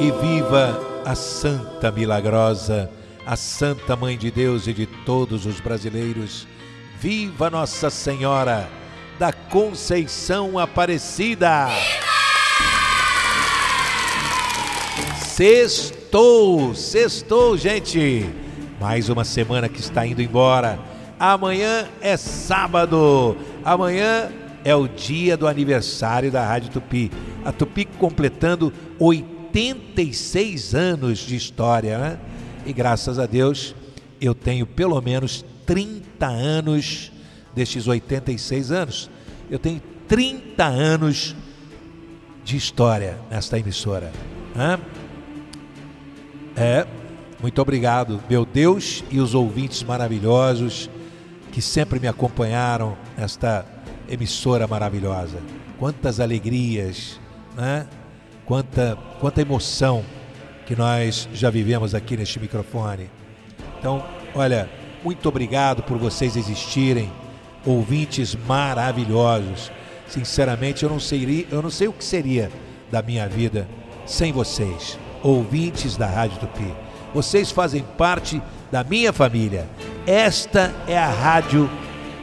E viva a Santa Milagrosa, a Santa Mãe de Deus e de todos os brasileiros. Viva Nossa Senhora da Conceição Aparecida! Sextou, sextou, gente! Mais uma semana que está indo embora. Amanhã é sábado. Amanhã é o dia do aniversário da Rádio Tupi. A Tupi completando 86 anos de história, né? E graças a Deus eu tenho pelo menos 30 anos destes 86 anos. Eu tenho 30 anos de história nesta emissora. Né? É, muito obrigado, meu Deus e os ouvintes maravilhosos que sempre me acompanharam nesta emissora maravilhosa. Quantas alegrias, né? Quanta, quanta emoção que nós já vivemos aqui neste microfone. Então, olha, muito obrigado por vocês existirem, ouvintes maravilhosos. Sinceramente, eu não sei, eu não sei o que seria da minha vida sem vocês, ouvintes da Rádio Tupi. Vocês fazem parte da minha família. Esta é a rádio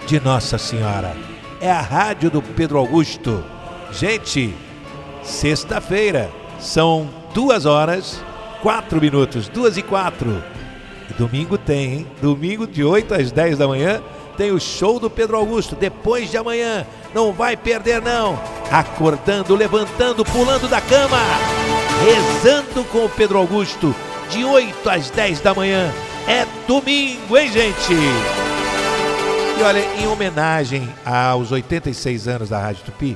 de Nossa Senhora. É a rádio do Pedro Augusto. Gente, sexta-feira são duas horas, quatro minutos, duas e quatro. E domingo tem, hein? Domingo de 8 às 10 da manhã tem o show do Pedro Augusto. Depois de amanhã, não vai perder não. Acordando, levantando, pulando da cama, rezando com o Pedro Augusto de 8 às 10 da manhã. É domingo, hein, gente? E olha, em homenagem aos 86 anos da Rádio Tupi,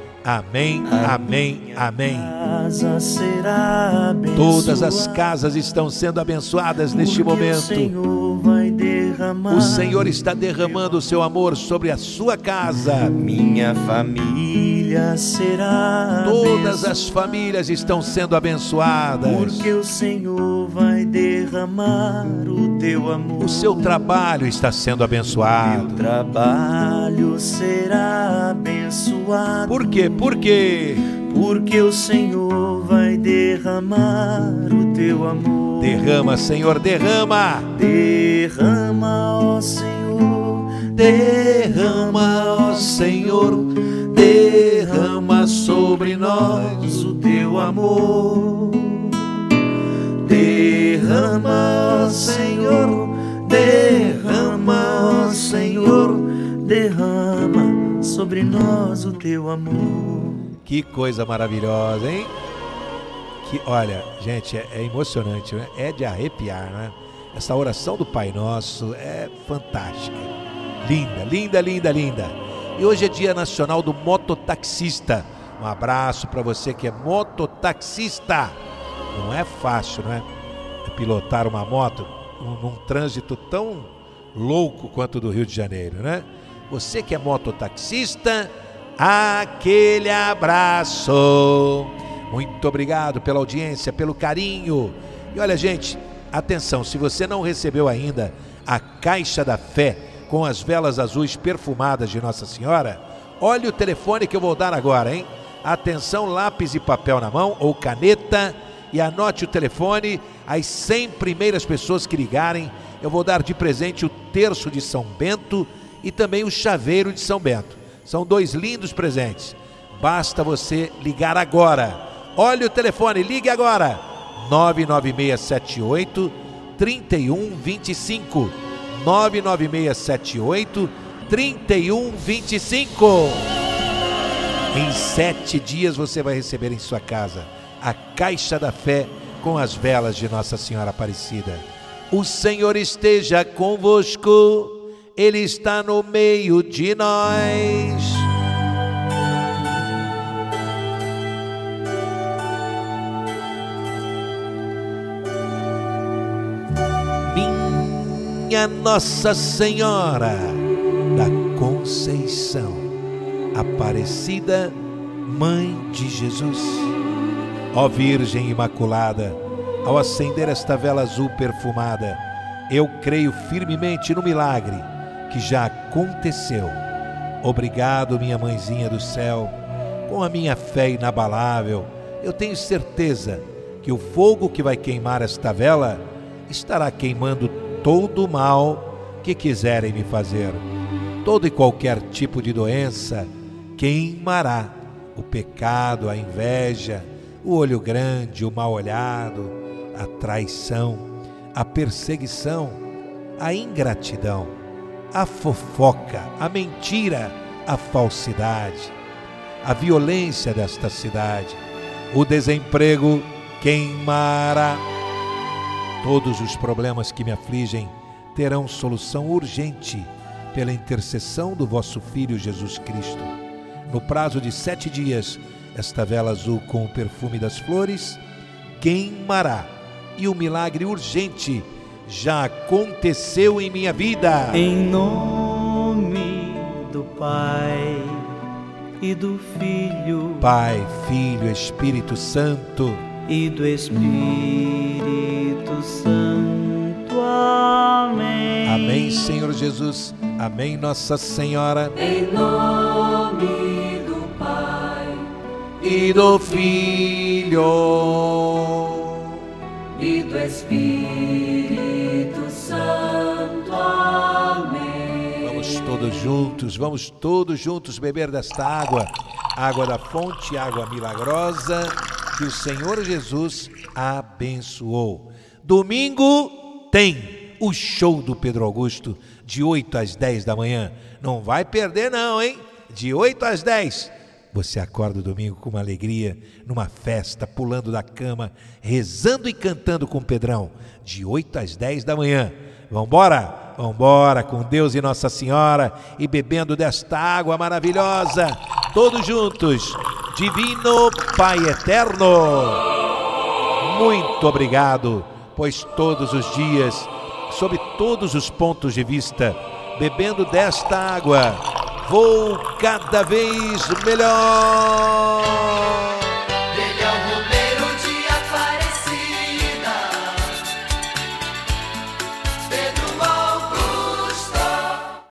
Amém, amém, amém. Todas as casas estão sendo abençoadas neste momento. O Senhor está derramando o seu amor sobre a sua casa. Minha família será. Todas as famílias estão sendo abençoadas. Porque o Senhor vai derramar o teu amor. O seu trabalho está sendo abençoado. O trabalho será abençoado. Por quê? Por quê? Porque o Senhor vai derramar o teu amor. Derrama, Senhor, derrama. Derrama, ó Senhor. Derrama, ó Senhor. Derrama sobre nós o teu amor. Derrama, ó Senhor. Derrama sobre nós o teu amor. Que coisa maravilhosa, hein? Que, olha, gente, é, é emocionante, né? é de arrepiar, né? Essa oração do Pai Nosso é fantástica. Linda, linda, linda, linda. E hoje é Dia Nacional do Mototaxista. Um abraço para você que é mototaxista. Não é fácil, não é? Pilotar uma moto num, num trânsito tão louco quanto do Rio de Janeiro, né? Você que é mototaxista, aquele abraço. Muito obrigado pela audiência, pelo carinho. E olha, gente, atenção, se você não recebeu ainda a Caixa da Fé com as velas azuis perfumadas de Nossa Senhora, olhe o telefone que eu vou dar agora, hein? Atenção, lápis e papel na mão ou caneta e anote o telefone. As 100 primeiras pessoas que ligarem, eu vou dar de presente o terço de São Bento e também o chaveiro de São Bento. São dois lindos presentes. Basta você ligar agora. Olhe o telefone, ligue agora. 99678 3125. 99678 3125. Em sete dias você vai receber em sua casa a Caixa da Fé com as velas de Nossa Senhora Aparecida. O Senhor esteja convosco, Ele está no meio de nós. Minha Nossa Senhora da Conceição, Aparecida, Mãe de Jesus. Ó Virgem Imaculada, ao acender esta vela azul perfumada, eu creio firmemente no milagre que já aconteceu. Obrigado, minha mãezinha do céu, com a minha fé inabalável, eu tenho certeza que o fogo que vai queimar esta vela estará queimando todo o mal que quiserem me fazer. Todo e qualquer tipo de doença queimará o pecado, a inveja, o olho grande, o mal olhado, a traição, a perseguição, a ingratidão, a fofoca, a mentira, a falsidade, a violência desta cidade, o desemprego queimará. Todos os problemas que me afligem terão solução urgente pela intercessão do vosso Filho Jesus Cristo. No prazo de sete dias, esta vela azul com o perfume das flores queimará e o milagre urgente já aconteceu em minha vida. Em nome do Pai e do Filho, Pai, Filho, Espírito Santo e do Espírito Santo. Amém. Amém, Senhor Jesus. Amém, Nossa Senhora. Em nome do Pai e do Filho e do Espírito todos juntos, vamos todos juntos beber desta água, água da fonte, água milagrosa que o Senhor Jesus abençoou. Domingo tem o show do Pedro Augusto de 8 às 10 da manhã. Não vai perder não, hein? De 8 às 10. Você acorda domingo com uma alegria, numa festa, pulando da cama, rezando e cantando com o Pedrão, de 8 às 10 da manhã. Vambora? Vambora com Deus e Nossa Senhora e bebendo desta água maravilhosa, todos juntos. Divino Pai Eterno, muito obrigado, pois todos os dias, sob todos os pontos de vista, bebendo desta água, vou cada vez melhor.